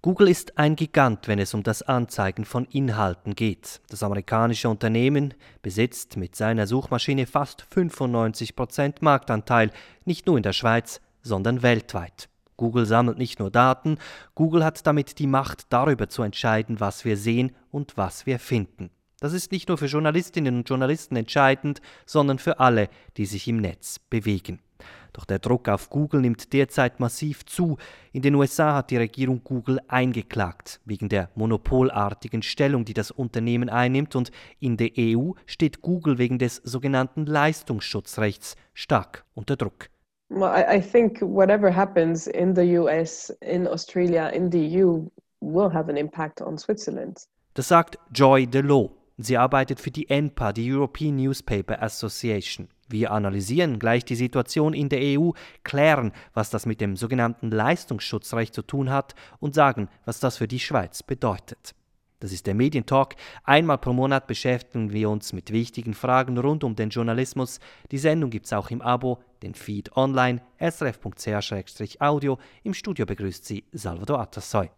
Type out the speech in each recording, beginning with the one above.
Google ist ein Gigant, wenn es um das Anzeigen von Inhalten geht. Das amerikanische Unternehmen besitzt mit seiner Suchmaschine fast 95 Prozent Marktanteil, nicht nur in der Schweiz, sondern weltweit. Google sammelt nicht nur Daten, Google hat damit die Macht darüber zu entscheiden, was wir sehen und was wir finden. Das ist nicht nur für Journalistinnen und Journalisten entscheidend, sondern für alle, die sich im Netz bewegen. Doch der Druck auf Google nimmt derzeit massiv zu. In den USA hat die Regierung Google eingeklagt, wegen der monopolartigen Stellung, die das Unternehmen einnimmt, und in der EU steht Google wegen des sogenannten Leistungsschutzrechts stark unter Druck. Well, I, think whatever happens in the US, in Australia, in the EU will have an impact on Switzerland. Das sagt Joy DeLow. Sie arbeitet für die ENPA, die European Newspaper Association. Wir analysieren gleich die Situation in der EU, klären, was das mit dem sogenannten Leistungsschutzrecht zu tun hat und sagen, was das für die Schweiz bedeutet. Das ist der Medientalk. Einmal pro Monat beschäftigen wir uns mit wichtigen Fragen rund um den Journalismus. Die Sendung gibt es auch im Abo, den Feed online, srf.ch-audio. Im Studio begrüßt Sie Salvador Atassoy.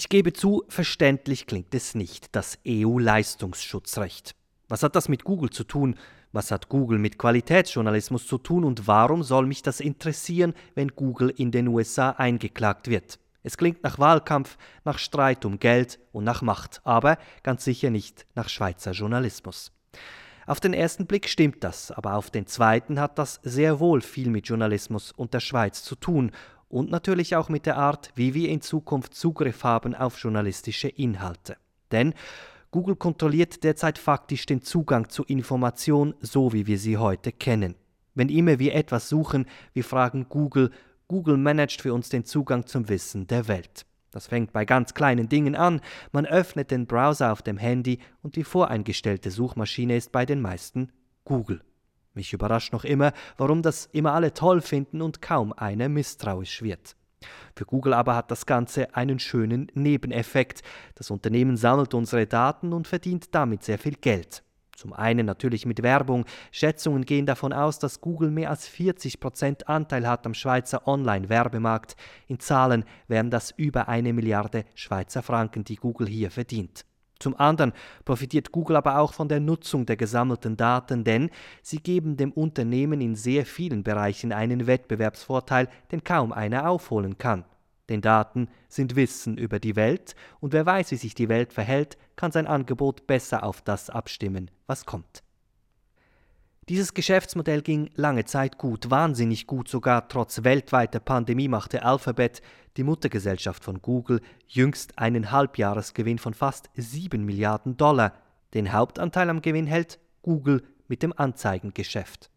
Ich gebe zu, verständlich klingt es nicht, das EU-Leistungsschutzrecht. Was hat das mit Google zu tun? Was hat Google mit Qualitätsjournalismus zu tun und warum soll mich das interessieren, wenn Google in den USA eingeklagt wird? Es klingt nach Wahlkampf, nach Streit um Geld und nach Macht, aber ganz sicher nicht nach Schweizer Journalismus. Auf den ersten Blick stimmt das, aber auf den zweiten hat das sehr wohl viel mit Journalismus und der Schweiz zu tun und natürlich auch mit der Art, wie wir in Zukunft Zugriff haben auf journalistische Inhalte. Denn Google kontrolliert derzeit faktisch den Zugang zu Information, so wie wir sie heute kennen. Wenn immer wir etwas suchen, wir fragen Google, Google managt für uns den Zugang zum Wissen der Welt. Das fängt bei ganz kleinen Dingen an. Man öffnet den Browser auf dem Handy und die voreingestellte Suchmaschine ist bei den meisten Google. Mich überrascht noch immer, warum das immer alle toll finden und kaum einer misstrauisch wird. Für Google aber hat das Ganze einen schönen Nebeneffekt. Das Unternehmen sammelt unsere Daten und verdient damit sehr viel Geld. Zum einen natürlich mit Werbung. Schätzungen gehen davon aus, dass Google mehr als 40 Prozent Anteil hat am Schweizer Online-Werbemarkt. In Zahlen wären das über eine Milliarde Schweizer Franken, die Google hier verdient. Zum anderen profitiert Google aber auch von der Nutzung der gesammelten Daten, denn sie geben dem Unternehmen in sehr vielen Bereichen einen Wettbewerbsvorteil, den kaum einer aufholen kann. Denn Daten sind Wissen über die Welt, und wer weiß, wie sich die Welt verhält, kann sein Angebot besser auf das abstimmen, was kommt. Dieses Geschäftsmodell ging lange Zeit gut, wahnsinnig gut sogar trotz weltweiter Pandemie machte Alphabet, die Muttergesellschaft von Google, jüngst einen Halbjahresgewinn von fast 7 Milliarden Dollar. Den Hauptanteil am Gewinn hält Google mit dem Anzeigengeschäft.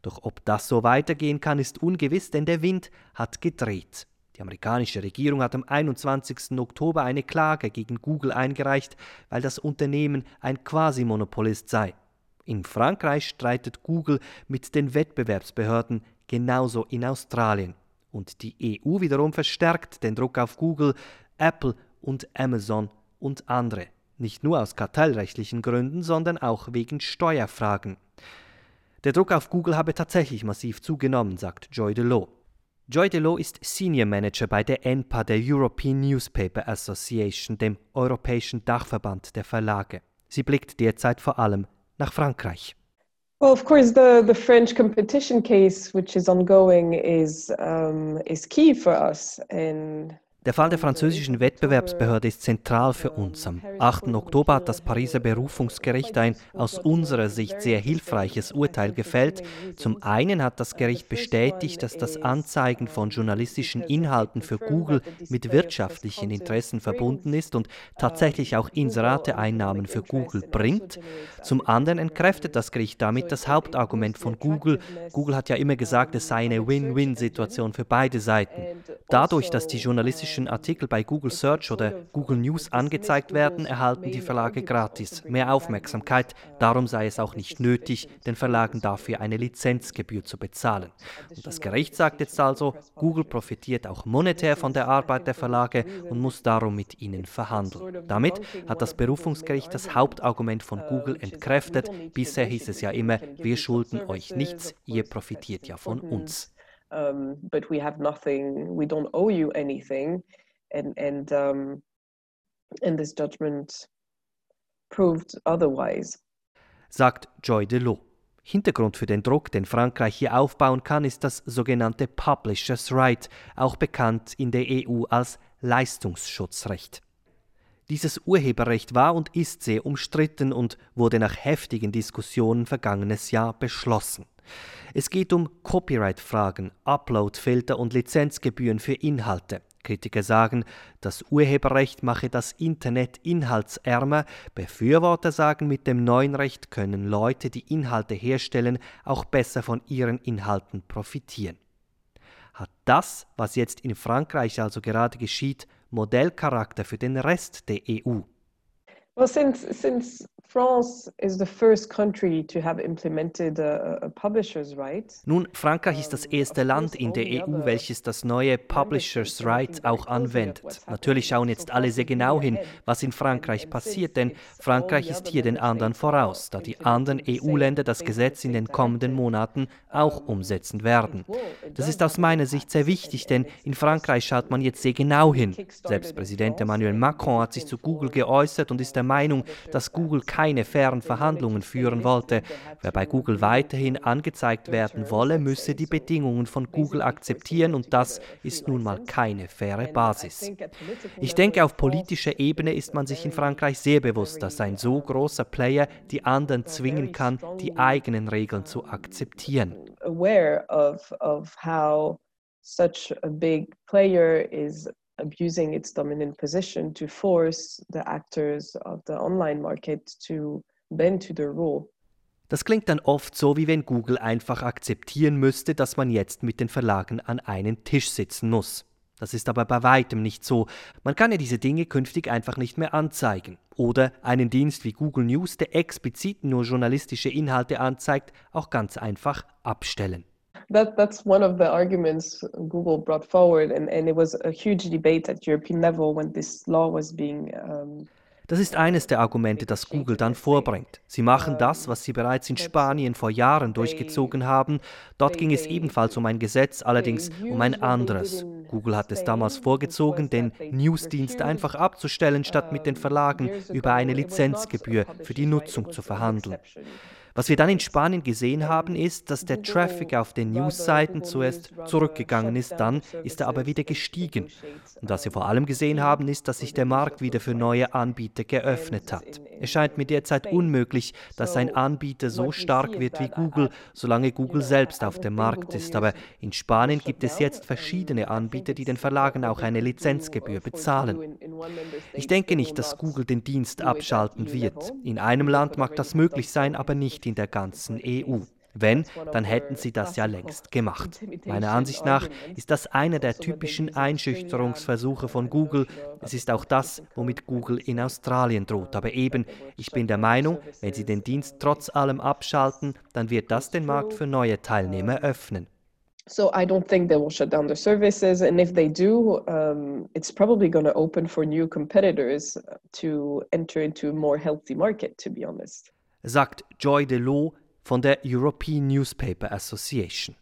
Doch ob das so weitergehen kann, ist ungewiss, denn der Wind hat gedreht. Die amerikanische Regierung hat am 21. Oktober eine Klage gegen Google eingereicht, weil das Unternehmen ein Quasimonopolist sei. In Frankreich streitet Google mit den Wettbewerbsbehörden, genauso in Australien. Und die EU wiederum verstärkt den Druck auf Google, Apple und Amazon und andere. Nicht nur aus kartellrechtlichen Gründen, sondern auch wegen Steuerfragen. Der Druck auf Google habe tatsächlich massiv zugenommen, sagt Joy DeLow. Joy DeLow ist Senior Manager bei der ENPA, der European Newspaper Association, dem europäischen Dachverband der Verlage. Sie blickt derzeit vor allem nach Frankreich. Well, of course, the, the French competition case, which is ongoing, is, um, is key for us in der Fall der französischen Wettbewerbsbehörde ist zentral für uns. Am 8. Oktober hat das Pariser Berufungsgericht ein aus unserer Sicht sehr hilfreiches Urteil gefällt. Zum einen hat das Gericht bestätigt, dass das Anzeigen von journalistischen Inhalten für Google mit wirtschaftlichen Interessen verbunden ist und tatsächlich auch Inserate-Einnahmen für Google bringt. Zum anderen entkräftet das Gericht damit das Hauptargument von Google. Google hat ja immer gesagt, es sei eine Win-Win-Situation für beide Seiten. Dadurch, dass die journalistischen journalistischen Artikel bei Google Search oder Google News angezeigt werden, erhalten die Verlage gratis mehr Aufmerksamkeit. Darum sei es auch nicht nötig, den Verlagen dafür eine Lizenzgebühr zu bezahlen. Und das Gericht sagt jetzt also, Google profitiert auch monetär von der Arbeit der Verlage und muss darum mit ihnen verhandeln. Damit hat das Berufungsgericht das Hauptargument von Google entkräftet. Bisher hieß es ja immer, wir schulden euch nichts, ihr profitiert ja von uns. Um, but we have nothing. We don't owe you anything, and and um, and this judgment proved otherwise. Sagt Joy Delot. Hintergrund für den Druck, den Frankreich hier aufbauen kann, ist das sogenannte Publishers Right, auch bekannt in der EU als Leistungsschutzrecht. Dieses Urheberrecht war und ist sehr umstritten und wurde nach heftigen Diskussionen vergangenes Jahr beschlossen. Es geht um Copyright-Fragen, Upload-Filter und Lizenzgebühren für Inhalte. Kritiker sagen, das Urheberrecht mache das Internet inhaltsärmer. Befürworter sagen, mit dem neuen Recht können Leute, die Inhalte herstellen, auch besser von ihren Inhalten profitieren. Hat das, was jetzt in Frankreich also gerade geschieht, Modellcharakter für den Rest der EU? Well, since since France is the first country to have implemented a, a publisher's right. Nun, Frankreich ist das erste Land in der EU, welches das neue Publishers Right auch anwendet. Natürlich schauen jetzt alle sehr genau hin, was in Frankreich passiert, denn Frankreich ist hier den anderen voraus, da die anderen EU-Länder das Gesetz in den kommenden Monaten auch umsetzen werden. Das ist aus meiner Sicht sehr wichtig, denn in Frankreich schaut man jetzt sehr genau hin. Selbst Präsident Emmanuel Macron hat sich zu Google geäußert und ist der Meinung, dass Google keine fairen Verhandlungen führen wollte. Wer bei Google weiterhin angezeigt werden wolle, müsse die Bedingungen von Google akzeptieren und das ist nun mal keine faire Basis. Ich denke, auf politischer Ebene ist man sich in Frankreich sehr bewusst, dass ein so großer Player die anderen zwingen kann, die eigenen Regeln zu akzeptieren. Aware of, of how such a big player is abusing its dominant position to force the actors of the online market to bend to the rule. Das klingt dann oft so, wie wenn Google einfach akzeptieren müsste, dass man jetzt mit den Verlagen an einen Tisch sitzen muss. Das ist aber bei weitem nicht so. Man kann ja diese Dinge künftig einfach nicht mehr anzeigen. Oder einen Dienst wie Google News, der explizit nur journalistische Inhalte anzeigt, auch ganz einfach abstellen. That that's one of the arguments Google brought forward, and, and it was a huge debate at European level when this law was being. Um, das ist eines der Argumente, das Google dann vorbringt. Sie machen das, was sie bereits in Spanien vor Jahren durchgezogen haben. Dort ging es ebenfalls um ein Gesetz, allerdings um ein anderes. Google hat es damals vorgezogen, den Newsdienst einfach abzustellen, statt mit den Verlagen über eine Lizenzgebühr für die Nutzung zu verhandeln. Was wir dann in Spanien gesehen haben, ist, dass der Traffic auf den News-Seiten zuerst zurückgegangen ist, dann ist er aber wieder gestiegen. Und was wir vor allem gesehen haben, ist, dass sich der Markt wieder für neue Anbieter geöffnet hat. Es scheint mir derzeit unmöglich, dass ein Anbieter so stark wird wie Google, solange Google selbst auf dem Markt ist. Aber in Spanien gibt es jetzt verschiedene Anbieter, die den Verlagen auch eine Lizenzgebühr bezahlen. Ich denke nicht, dass Google den Dienst abschalten wird. In einem Land mag das möglich sein, aber nicht in der ganzen EU. Wenn, dann hätten sie das ja längst gemacht. Meiner Ansicht nach ist das einer der typischen Einschüchterungsversuche von Google. Es ist auch das, womit Google in Australien droht. Aber eben, ich bin der Meinung, wenn sie den Dienst trotz allem abschalten, dann wird das den Markt für neue Teilnehmer öffnen. So I don't think they will shut down their services, and if they do, um, it's probably going to open for new competitors to enter into a more healthy market. To be honest sagt Joy Delot von der European Newspaper Association.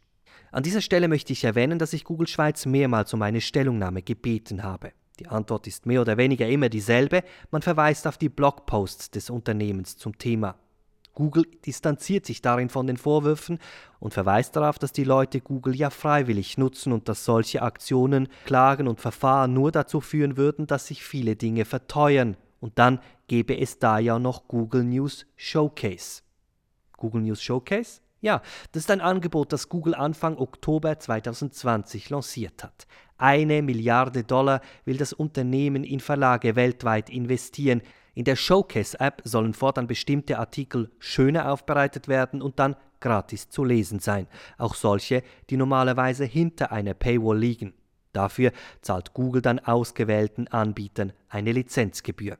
An dieser Stelle möchte ich erwähnen, dass ich Google Schweiz mehrmals um eine Stellungnahme gebeten habe. Die Antwort ist mehr oder weniger immer dieselbe, man verweist auf die Blogposts des Unternehmens zum Thema. Google distanziert sich darin von den Vorwürfen und verweist darauf, dass die Leute Google ja freiwillig nutzen und dass solche Aktionen, Klagen und Verfahren nur dazu führen würden, dass sich viele Dinge verteuern und dann gäbe es da ja noch Google News Showcase. Google News Showcase? Ja, das ist ein Angebot, das Google Anfang Oktober 2020 lanciert hat. Eine Milliarde Dollar will das Unternehmen in Verlage weltweit investieren. In der Showcase-App sollen fortan bestimmte Artikel schöner aufbereitet werden und dann gratis zu lesen sein. Auch solche, die normalerweise hinter einer Paywall liegen. Dafür zahlt Google dann ausgewählten Anbietern eine Lizenzgebühr.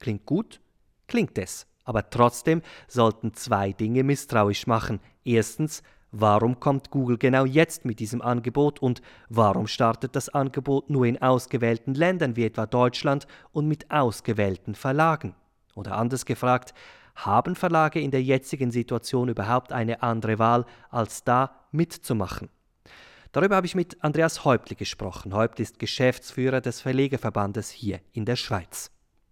Klingt gut? Klingt es. Aber trotzdem sollten zwei Dinge misstrauisch machen. Erstens, warum kommt Google genau jetzt mit diesem Angebot und warum startet das Angebot nur in ausgewählten Ländern wie etwa Deutschland und mit ausgewählten Verlagen? Oder anders gefragt, haben Verlage in der jetzigen Situation überhaupt eine andere Wahl, als da mitzumachen? Darüber habe ich mit Andreas Häuptli gesprochen. Häuptli ist Geschäftsführer des Verlegerverbandes hier in der Schweiz.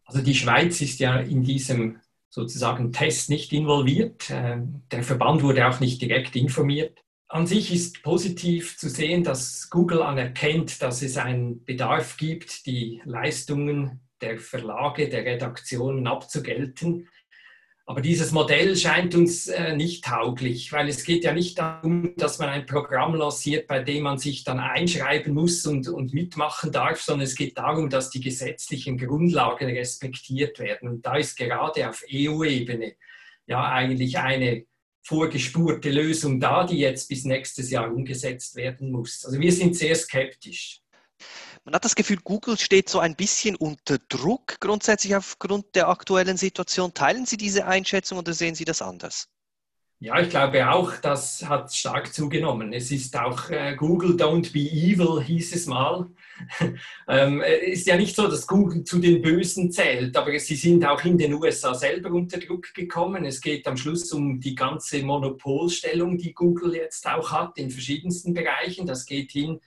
Also die Schweiz ist ja in diesem sozusagen Test nicht involviert. Ähm, der Verband wurde auch nicht direkt informiert. An sich ist positiv zu sehen, dass Google anerkennt, dass es einen Bedarf gibt, die Leistungen der Verlage, der Redaktionen abzugelten. Aber dieses Modell scheint uns äh, nicht tauglich, weil es geht ja nicht darum, dass man ein Programm lanciert, bei dem man sich dann einschreiben muss und, und mitmachen darf, sondern es geht darum, dass die gesetzlichen Grundlagen respektiert werden. Und da ist gerade auf EU-Ebene ja eigentlich eine vorgespurte Lösung da, die jetzt bis nächstes Jahr umgesetzt werden muss. Also wir sind sehr skeptisch. Man hat das Gefühl, Google steht so ein bisschen unter Druck grundsätzlich aufgrund der aktuellen Situation. Teilen Sie diese Einschätzung oder sehen Sie das anders? Ja, ich glaube auch, das hat stark zugenommen. Es ist auch äh, Google Don't Be Evil, hieß es mal. ähm, ist ja nicht so, dass Google zu den Bösen zählt, aber sie sind auch in den USA selber unter Druck gekommen. Es geht am Schluss um die ganze Monopolstellung, die Google jetzt auch hat in verschiedensten Bereichen. Das geht hin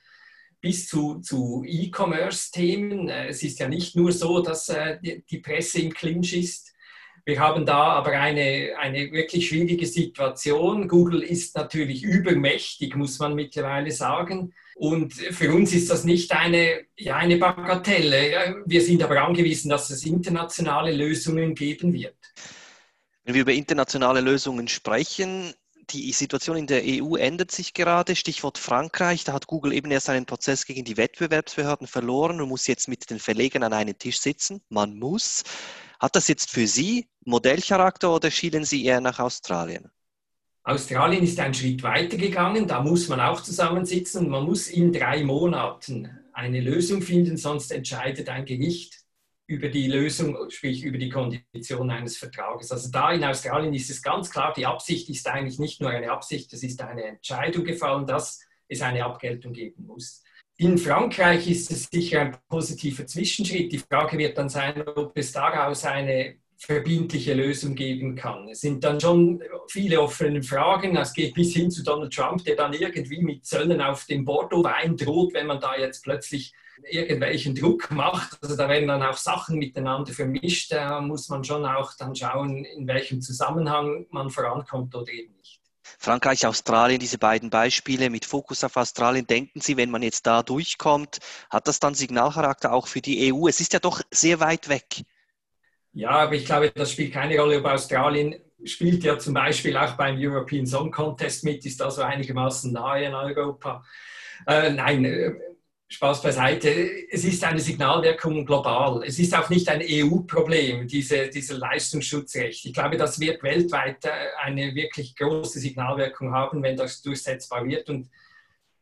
bis zu, zu E-Commerce-Themen. Äh, es ist ja nicht nur so, dass äh, die Presse im Clinch ist. Wir haben da aber eine, eine wirklich schwierige Situation. Google ist natürlich übermächtig, muss man mittlerweile sagen. Und für uns ist das nicht eine, ja, eine Bagatelle. Wir sind aber angewiesen, dass es internationale Lösungen geben wird. Wenn wir über internationale Lösungen sprechen, die Situation in der EU ändert sich gerade. Stichwort Frankreich. Da hat Google eben erst einen Prozess gegen die Wettbewerbsbehörden verloren und muss jetzt mit den Verlegern an einem Tisch sitzen. Man muss. Hat das jetzt für Sie Modellcharakter oder schielen Sie eher nach Australien? Australien ist einen Schritt weiter gegangen. Da muss man auch zusammensitzen man muss in drei Monaten eine Lösung finden, sonst entscheidet ein Gericht über die Lösung, sprich über die Kondition eines Vertrages. Also da in Australien ist es ganz klar, die Absicht ist eigentlich nicht nur eine Absicht, es ist eine Entscheidung gefallen, dass es eine Abgeltung geben muss. In Frankreich ist es sicher ein positiver Zwischenschritt. Die Frage wird dann sein, ob es daraus eine verbindliche Lösung geben kann. Es sind dann schon viele offene Fragen. Es geht bis hin zu Donald Trump, der dann irgendwie mit Zöllen auf dem Bordeaux-Wein droht, wenn man da jetzt plötzlich irgendwelchen Druck macht. Also da werden dann auch Sachen miteinander vermischt. Da muss man schon auch dann schauen, in welchem Zusammenhang man vorankommt oder eben nicht. Frankreich, Australien, diese beiden Beispiele mit Fokus auf Australien. Denken Sie, wenn man jetzt da durchkommt, hat das dann Signalcharakter auch für die EU? Es ist ja doch sehr weit weg. Ja, aber ich glaube, das spielt keine Rolle, ob Australien spielt ja zum Beispiel auch beim European Song Contest mit, ist also einigermaßen nahe in Europa. Äh, nein, äh, Spaß beiseite. Es ist eine Signalwirkung global. Es ist auch nicht ein EU-Problem, diese, dieser Leistungsschutzrecht. Ich glaube, das wird weltweit äh, eine wirklich große Signalwirkung haben, wenn das durchsetzbar wird. Und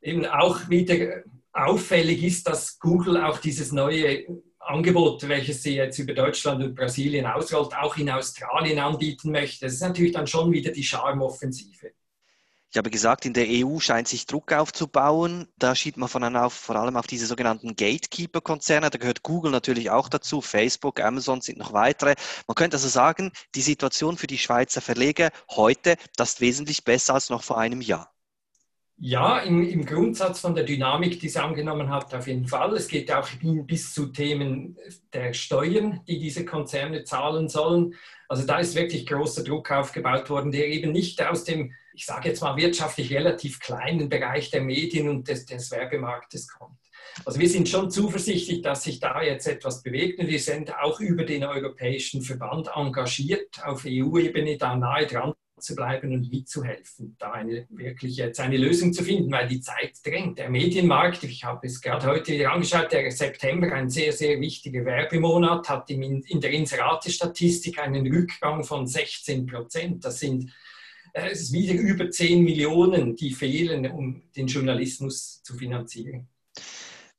eben auch wieder auffällig ist, dass Google auch dieses neue Angebot, welches sie jetzt über Deutschland und Brasilien ausrollt, auch in Australien anbieten möchte. Das ist natürlich dann schon wieder die Charmoffensive. Ich habe gesagt, in der EU scheint sich Druck aufzubauen. Da schied man von auf, vor allem auf diese sogenannten Gatekeeper-Konzerne. Da gehört Google natürlich auch dazu. Facebook, Amazon sind noch weitere. Man könnte also sagen, die Situation für die Schweizer Verleger heute, das ist wesentlich besser als noch vor einem Jahr. Ja, im, im, Grundsatz von der Dynamik, die es angenommen hat, auf jeden Fall. Es geht auch bis zu Themen der Steuern, die diese Konzerne zahlen sollen. Also da ist wirklich großer Druck aufgebaut worden, der eben nicht aus dem, ich sage jetzt mal wirtschaftlich relativ kleinen Bereich der Medien und des, des Werbemarktes kommt. Also wir sind schon zuversichtlich, dass sich da jetzt etwas bewegt und wir sind auch über den Europäischen Verband engagiert, auf EU-Ebene da nahe dran zu bleiben und mitzuhelfen, da eine, wirklich jetzt eine Lösung zu finden, weil die Zeit drängt. Der Medienmarkt, ich habe es gerade heute wieder angeschaut, der September, ein sehr, sehr wichtiger Werbemonat, hat in der Inserate-Statistik einen Rückgang von 16 Prozent. Das sind es ist wieder über 10 Millionen, die fehlen, um den Journalismus zu finanzieren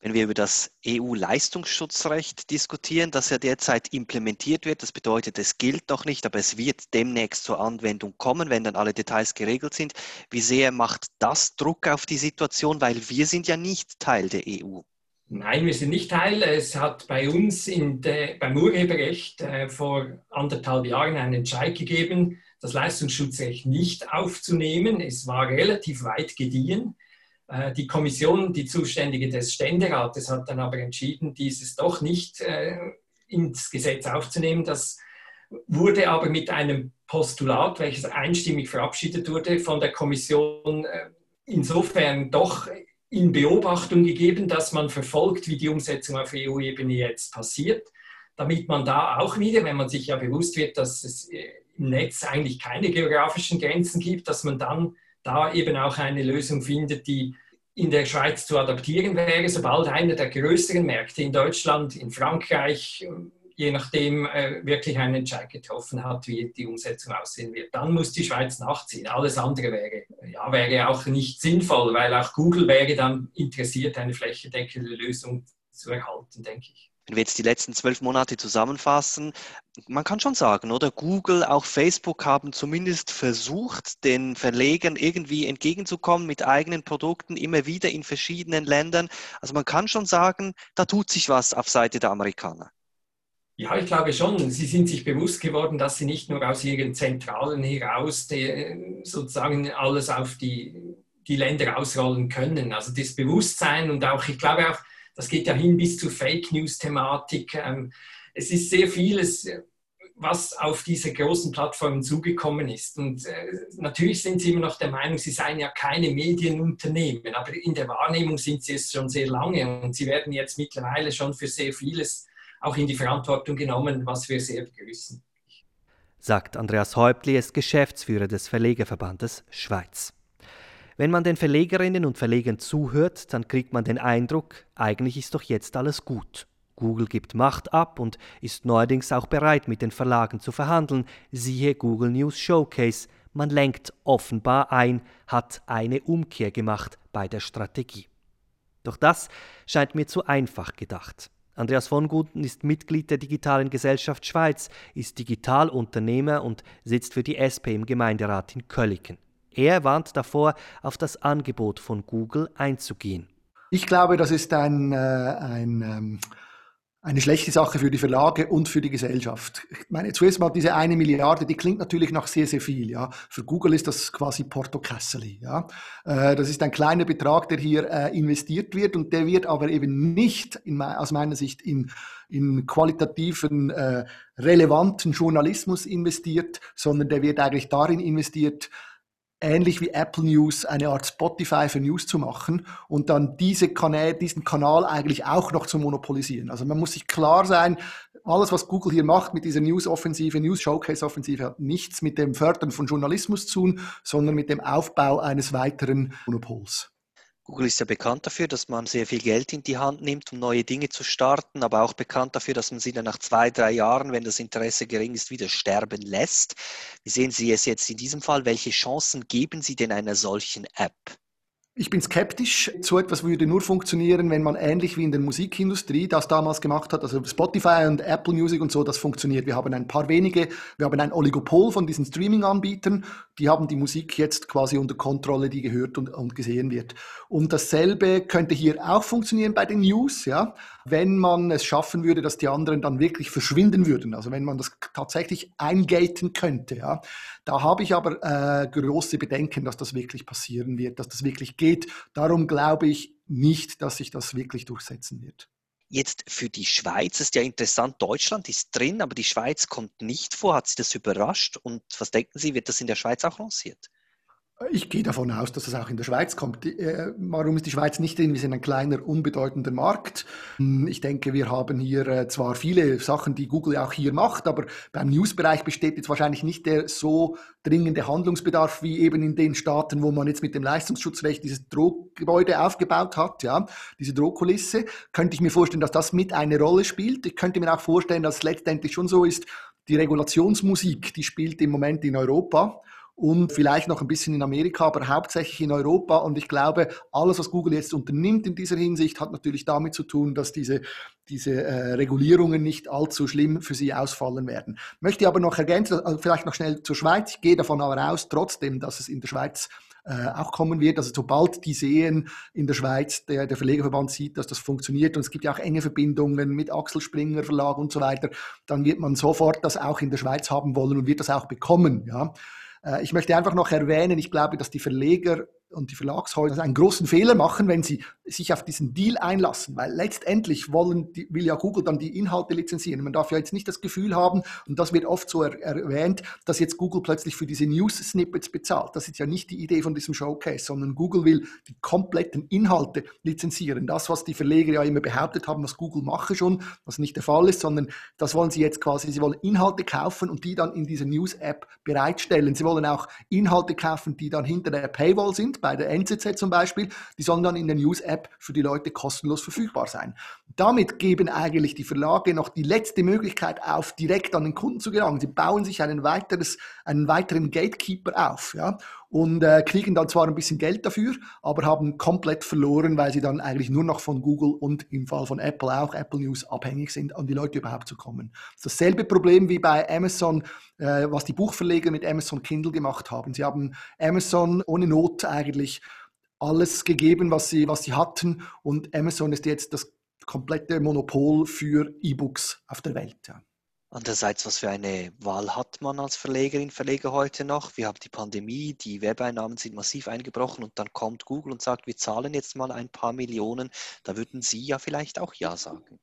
wenn wir über das EU-Leistungsschutzrecht diskutieren, das ja derzeit implementiert wird. Das bedeutet, es gilt noch nicht, aber es wird demnächst zur Anwendung kommen, wenn dann alle Details geregelt sind. Wie sehr macht das Druck auf die Situation, weil wir sind ja nicht Teil der EU? Nein, wir sind nicht Teil. Es hat bei uns der, beim Urheberrecht äh, vor anderthalb Jahren einen Entscheid gegeben, das Leistungsschutzrecht nicht aufzunehmen. Es war relativ weit gediehen. Äh, die Kommission, die zuständige des Ständerates, hat dann aber entschieden, dieses doch nicht äh, ins Gesetz aufzunehmen. Das wurde aber mit einem Postulat, welches einstimmig verabschiedet wurde, von der Kommission äh, insofern doch in Beobachtung gegeben, dass man verfolgt, wie die Umsetzung auf EU-Ebene jetzt passiert, damit man da auch wieder, wenn man sich ja bewusst wird, dass es im Netz eigentlich keine geografischen Grenzen gibt, dass man dann da eben auch eine Lösung findet, die in der Schweiz zu adaptieren wäre, sobald einer der größeren Märkte in Deutschland, in Frankreich, je nachdem äh, wirklich einen Entscheid getroffen hat, wie die Umsetzung aussehen wird. Dann muss die Schweiz nachziehen. Alles andere wäre, ja, wäre auch nicht sinnvoll, weil auch Google wäre dann interessiert, eine flächendeckende Lösung zu erhalten, denke ich. Wenn wir jetzt die letzten zwölf Monate zusammenfassen, man kann schon sagen, oder Google, auch Facebook haben zumindest versucht, den Verlegern irgendwie entgegenzukommen mit eigenen Produkten, immer wieder in verschiedenen Ländern. Also man kann schon sagen, da tut sich was auf Seite der Amerikaner. Ja, ich glaube schon. Sie sind sich bewusst geworden, dass sie nicht nur aus ihren Zentralen heraus die, sozusagen alles auf die, die Länder ausrollen können. Also das Bewusstsein und auch, ich glaube auch, das geht ja hin bis zur Fake News-Thematik. Ähm, es ist sehr vieles, was auf diese großen Plattformen zugekommen ist. Und äh, natürlich sind sie immer noch der Meinung, sie seien ja keine Medienunternehmen, aber in der Wahrnehmung sind sie es schon sehr lange und sie werden jetzt mittlerweile schon für sehr vieles auch in die Verantwortung genommen, was wir sehr begrüßen. Sagt Andreas Häuptli, ist Geschäftsführer des Verlegerverbandes Schweiz. Wenn man den Verlegerinnen und Verlegern zuhört, dann kriegt man den Eindruck, eigentlich ist doch jetzt alles gut. Google gibt Macht ab und ist neuerdings auch bereit, mit den Verlagen zu verhandeln. Siehe Google News Showcase. Man lenkt offenbar ein, hat eine Umkehr gemacht bei der Strategie. Doch das scheint mir zu einfach gedacht. Andreas von Guten ist Mitglied der Digitalen Gesellschaft Schweiz, ist Digitalunternehmer und sitzt für die SP im Gemeinderat in Kölliken. Er warnt davor, auf das Angebot von Google einzugehen. Ich glaube, das ist ein, äh, ein ähm eine schlechte Sache für die Verlage und für die Gesellschaft. Ich meine, zuerst mal diese eine Milliarde, die klingt natürlich nach sehr, sehr viel. Ja. Für Google ist das quasi Porto Casseli. Ja. Äh, das ist ein kleiner Betrag, der hier äh, investiert wird und der wird aber eben nicht in, aus meiner Sicht in, in qualitativen, äh, relevanten Journalismus investiert, sondern der wird eigentlich darin investiert, ähnlich wie Apple News eine Art Spotify für News zu machen und dann diese Kanäle, diesen Kanal eigentlich auch noch zu monopolisieren. Also man muss sich klar sein, alles, was Google hier macht mit dieser News-Offensive, News-Showcase-Offensive, hat nichts mit dem Fördern von Journalismus zu tun, sondern mit dem Aufbau eines weiteren Monopols. Google ist ja bekannt dafür, dass man sehr viel Geld in die Hand nimmt, um neue Dinge zu starten, aber auch bekannt dafür, dass man sie dann nach zwei, drei Jahren, wenn das Interesse gering ist, wieder sterben lässt. Wie sehen Sie es jetzt in diesem Fall? Welche Chancen geben Sie denn einer solchen App? Ich bin skeptisch. So etwas würde nur funktionieren, wenn man ähnlich wie in der Musikindustrie das damals gemacht hat. Also Spotify und Apple Music und so, das funktioniert. Wir haben ein paar wenige, wir haben ein Oligopol von diesen Streaming-Anbietern. Die haben die Musik jetzt quasi unter Kontrolle, die gehört und, und gesehen wird. Und dasselbe könnte hier auch funktionieren bei den News, ja. Wenn man es schaffen würde, dass die anderen dann wirklich verschwinden würden. Also wenn man das tatsächlich eingaten könnte, ja. Da habe ich aber äh, große Bedenken, dass das wirklich passieren wird, dass das wirklich geht. Darum glaube ich nicht, dass sich das wirklich durchsetzen wird. Jetzt für die Schweiz ist ja interessant, Deutschland ist drin, aber die Schweiz kommt nicht vor. Hat Sie das überrascht? Und was denken Sie, wird das in der Schweiz auch lanciert? Ich gehe davon aus, dass das auch in der Schweiz kommt. Äh, warum ist die Schweiz nicht drin? Wir sind ein kleiner, unbedeutender Markt. Hm, ich denke, wir haben hier äh, zwar viele Sachen, die Google auch hier macht, aber beim News-Bereich besteht jetzt wahrscheinlich nicht der so dringende Handlungsbedarf wie eben in den Staaten, wo man jetzt mit dem Leistungsschutzrecht dieses Drohgebäude aufgebaut hat, ja, diese Drohkulisse. Könnte ich mir vorstellen, dass das mit eine Rolle spielt. Ich könnte mir auch vorstellen, dass es letztendlich schon so ist, die Regulationsmusik, die spielt im Moment in Europa und vielleicht noch ein bisschen in Amerika, aber hauptsächlich in Europa. Und ich glaube, alles, was Google jetzt unternimmt in dieser Hinsicht, hat natürlich damit zu tun, dass diese, diese äh, Regulierungen nicht allzu schlimm für sie ausfallen werden. Möchte aber noch ergänzen, also vielleicht noch schnell zur Schweiz. Ich gehe davon aber aus, trotzdem, dass es in der Schweiz äh, auch kommen wird. Also sobald die sehen in der Schweiz, der, der Verlegerverband sieht, dass das funktioniert und es gibt ja auch enge Verbindungen mit Axel Springer Verlag und so weiter, dann wird man sofort das auch in der Schweiz haben wollen und wird das auch bekommen. Ja. Äh, ich möchte einfach noch erwähnen, ich glaube, dass die Verleger und die Verlagshäuser einen großen Fehler machen, wenn sie sich auf diesen Deal einlassen, weil letztendlich wollen die, will ja Google dann die Inhalte lizenzieren. Man darf ja jetzt nicht das Gefühl haben, und das wird oft so er, erwähnt, dass jetzt Google plötzlich für diese News-Snippets bezahlt. Das ist ja nicht die Idee von diesem Showcase, sondern Google will die kompletten Inhalte lizenzieren. Das, was die Verleger ja immer behauptet haben, was Google mache schon, was nicht der Fall ist, sondern das wollen sie jetzt quasi, sie wollen Inhalte kaufen und die dann in dieser News-App bereitstellen. Sie wollen auch Inhalte kaufen, die dann hinter der Paywall sind, bei der NZZ zum Beispiel. Die sollen dann in der News-App für die Leute kostenlos verfügbar sein. Damit geben eigentlich die Verlage noch die letzte Möglichkeit auf, direkt an den Kunden zu gelangen. Sie bauen sich einen, weiteres, einen weiteren Gatekeeper auf. Ja? Und äh, kriegen dann zwar ein bisschen Geld dafür, aber haben komplett verloren, weil sie dann eigentlich nur noch von Google und im Fall von Apple auch Apple News abhängig sind, an die Leute überhaupt zu kommen. Das dasselbe Problem wie bei Amazon, äh, was die Buchverleger mit Amazon Kindle gemacht haben. Sie haben Amazon ohne Not eigentlich alles gegeben, was sie, was sie hatten und Amazon ist jetzt das komplette Monopol für E-Books auf der Welt. Ja. Andererseits, was für eine Wahl hat man als Verlegerin, Verleger heute noch? Wir haben die Pandemie, die Webeinnahmen sind massiv eingebrochen und dann kommt Google und sagt, wir zahlen jetzt mal ein paar Millionen. Da würden Sie ja vielleicht auch Ja sagen.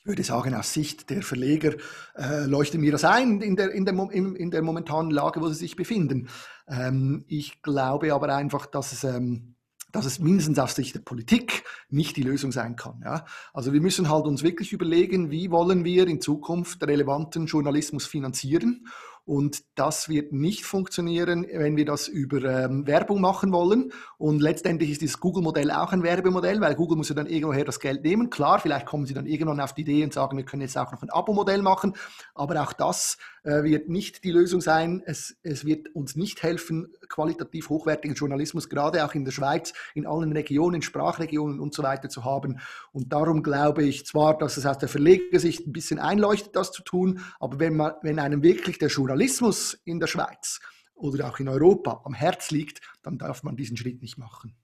Ich würde sagen, aus Sicht der Verleger äh, leuchtet mir das ein in der, in, der, in der momentanen Lage, wo sie sich befinden. Ähm, ich glaube aber einfach, dass es... Ähm, dass es mindestens aus Sicht der Politik nicht die Lösung sein kann. Ja? Also wir müssen halt uns wirklich überlegen, wie wollen wir in Zukunft relevanten Journalismus finanzieren und das wird nicht funktionieren, wenn wir das über ähm, Werbung machen wollen. Und letztendlich ist dieses Google-Modell auch ein Werbemodell, weil Google muss ja dann irgendwoher das Geld nehmen. Klar, vielleicht kommen sie dann irgendwann auf die Idee und sagen, wir können jetzt auch noch ein Abo-Modell machen. Aber auch das wird nicht die Lösung sein. Es, es wird uns nicht helfen, qualitativ hochwertigen Journalismus, gerade auch in der Schweiz, in allen Regionen, Sprachregionen und so weiter zu haben. Und darum glaube ich zwar, dass es aus der Verlegersicht ein bisschen einleuchtet, das zu tun, aber wenn, man, wenn einem wirklich der Journalismus Journalismus in der Schweiz oder auch in Europa am Herz liegt, dann darf man diesen Schritt nicht machen.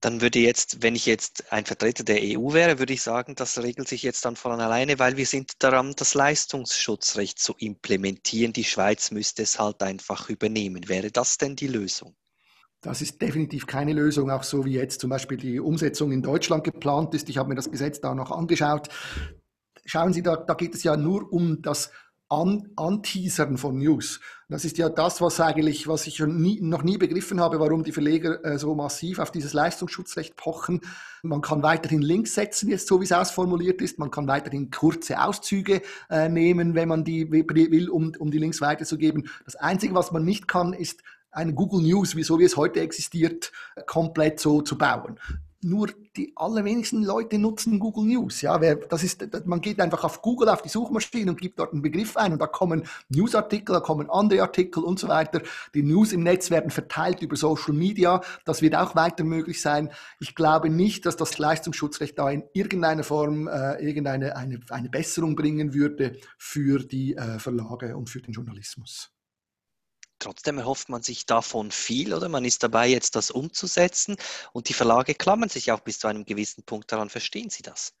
Dann würde jetzt, wenn ich jetzt ein Vertreter der EU wäre, würde ich sagen, das regelt sich jetzt dann von alleine, weil wir sind daran, das Leistungsschutzrecht zu implementieren. Die Schweiz müsste es halt einfach übernehmen. Wäre das denn die Lösung? Das ist definitiv keine Lösung, auch so wie jetzt zum Beispiel die Umsetzung in Deutschland geplant ist. Ich habe mir das Gesetz da noch angeschaut. Schauen Sie, da, da geht es ja nur um das an, Anteasern von News. Das ist ja das, was eigentlich, was ich nie, noch nie begriffen habe, warum die Verleger äh, so massiv auf dieses Leistungsschutzrecht pochen. Man kann weiterhin Links setzen, jetzt so wie es ausformuliert ist. Man kann weiterhin kurze Auszüge äh, nehmen, wenn man die will, um, um die Links weiterzugeben. Das Einzige, was man nicht kann, ist eine Google News, wie so wie es heute existiert, komplett so zu bauen nur die allerwenigsten Leute nutzen Google News. Ja, das ist, man geht einfach auf Google, auf die Suchmaschine und gibt dort einen Begriff ein und da kommen Newsartikel, da kommen andere Artikel und so weiter. Die News im Netz werden verteilt über Social Media. Das wird auch weiter möglich sein. Ich glaube nicht, dass das Leistungsschutzrecht da in irgendeiner Form äh, irgendeine eine, eine Besserung bringen würde für die äh, Verlage und für den Journalismus. Trotzdem erhofft man sich davon viel, oder? Man ist dabei, jetzt das umzusetzen und die Verlage klammern sich auch bis zu einem gewissen Punkt daran. Verstehen Sie das?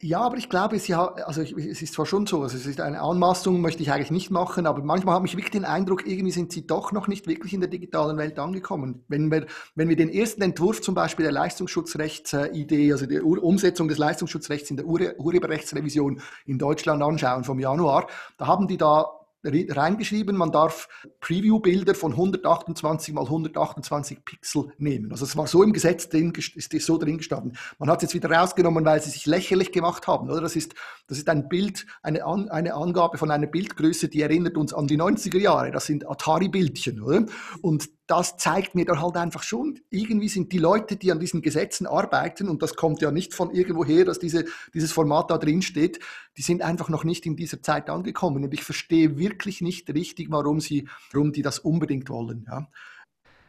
Ja, aber ich glaube, hat, also es ist zwar schon so, also es ist eine Anmaßung, möchte ich eigentlich nicht machen, aber manchmal habe ich wirklich den Eindruck, irgendwie sind sie doch noch nicht wirklich in der digitalen Welt angekommen. Wenn wir, wenn wir den ersten Entwurf zum Beispiel der Leistungsschutzrechtsidee, also die Umsetzung des Leistungsschutzrechts in der Urheberrechtsrevision in Deutschland anschauen vom Januar, da haben die da reingeschrieben, man darf Preview-Bilder von 128 mal 128 Pixel nehmen. Also es war so im Gesetz drin, ist so drin gestanden. Man hat es jetzt wieder rausgenommen, weil sie sich lächerlich gemacht haben. Oder? Das, ist, das ist ein Bild, eine, An eine Angabe von einer Bildgröße, die erinnert uns an die 90er Jahre. Das sind Atari-Bildchen. Und das zeigt mir dann halt einfach schon, irgendwie sind die Leute, die an diesen Gesetzen arbeiten, und das kommt ja nicht von irgendwoher, dass diese, dieses Format da drin steht, die sind einfach noch nicht in dieser Zeit angekommen. Und ich verstehe wirklich nicht richtig, warum, sie, warum die das unbedingt wollen. Ja.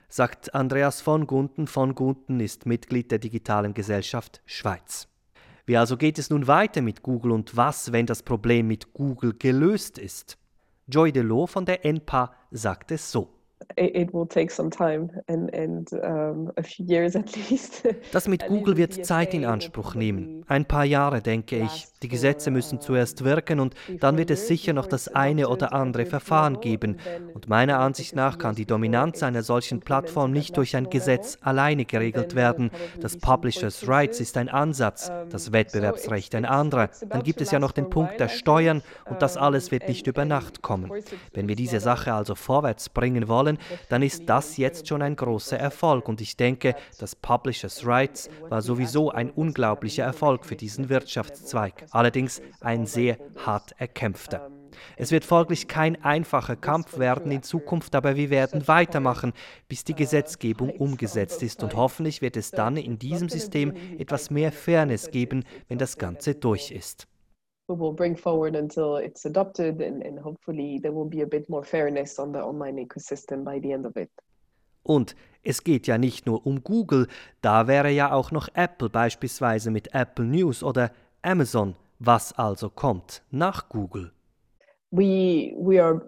Sagt Andreas von Gunten. Von Gunten ist Mitglied der Digitalen Gesellschaft Schweiz. Wie also geht es nun weiter mit Google und was, wenn das Problem mit Google gelöst ist? Joy Delo von der NPA sagt es so it will take some time and, and um, a few years at least. Das mit Google wird Zeit in Anspruch nehmen. Ein paar Jahre, denke ich. Die Gesetze müssen zuerst wirken und dann wird es sicher noch das eine oder andere Verfahren geben. Und meiner Ansicht nach kann die Dominanz einer solchen Plattform nicht durch ein Gesetz alleine geregelt werden. Das Publishers Rights ist ein Ansatz, das Wettbewerbsrecht ein anderer. Dann gibt es ja noch den Punkt der Steuern und das alles wird nicht über Nacht kommen. Wenn wir diese Sache also vorwärts bringen wollen, dann ist das jetzt schon ein großer Erfolg und ich denke, das Publishers Rights war sowieso ein unglaublicher Erfolg für diesen Wirtschaftszweig, allerdings ein sehr hart erkämpfter. Es wird folglich kein einfacher Kampf werden in Zukunft, aber wir werden weitermachen, bis die Gesetzgebung umgesetzt ist und hoffentlich wird es dann in diesem System etwas mehr Fairness geben, wenn das Ganze durch ist. We will bring forward until it's adopted and, and hopefully there will be a bit more fairness on the online ecosystem by the end of it. Und es geht ja nicht nur um Google, da wäre ja auch noch Apple beispielsweise mit Apple News oder Amazon. Was also kommt nach Google? We, we are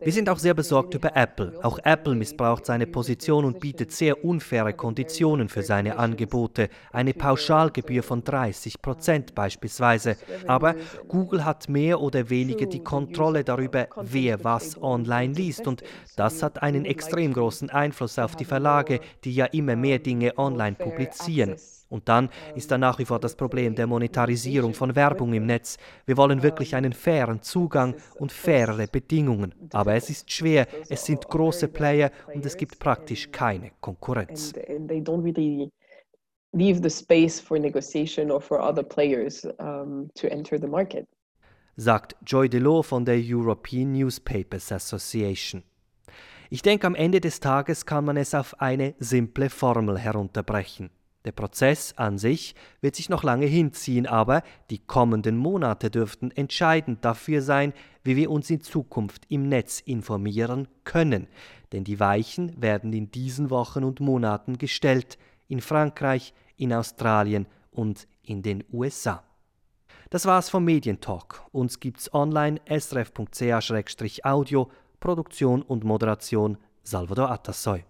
wir sind auch sehr besorgt über Apple. Auch Apple missbraucht seine Position und bietet sehr unfaire Konditionen für seine Angebote, eine Pauschalgebühr von 30 Prozent beispielsweise. Aber Google hat mehr oder weniger die Kontrolle darüber, wer was online liest und das hat einen extrem großen Einfluss auf die Verlage, die ja immer mehr Dinge online publizieren. Und dann ist da nach wie vor das Problem der Monetarisierung von Werbung im Netz. Wir wollen wirklich einen fairen Zugang und fairere Bedingungen. Aber es ist schwer, es sind große Player und es gibt praktisch keine Konkurrenz. leave the space for negotiation or for other players um, to enter the market. Sagt Joy Delors von der European Newspapers Association. Ich denke, am Ende des Tages kann man es auf eine simple Formel herunterbrechen. Der Prozess an sich wird sich noch lange hinziehen, aber die kommenden Monate dürften entscheidend dafür sein, wie wir uns in Zukunft im Netz informieren können. Denn die Weichen werden in diesen Wochen und Monaten gestellt, in Frankreich, in Australien und in den USA. Das war's vom Medientalk. Uns gibt's online srf.ch-audio, Produktion und Moderation Salvador Atassoy.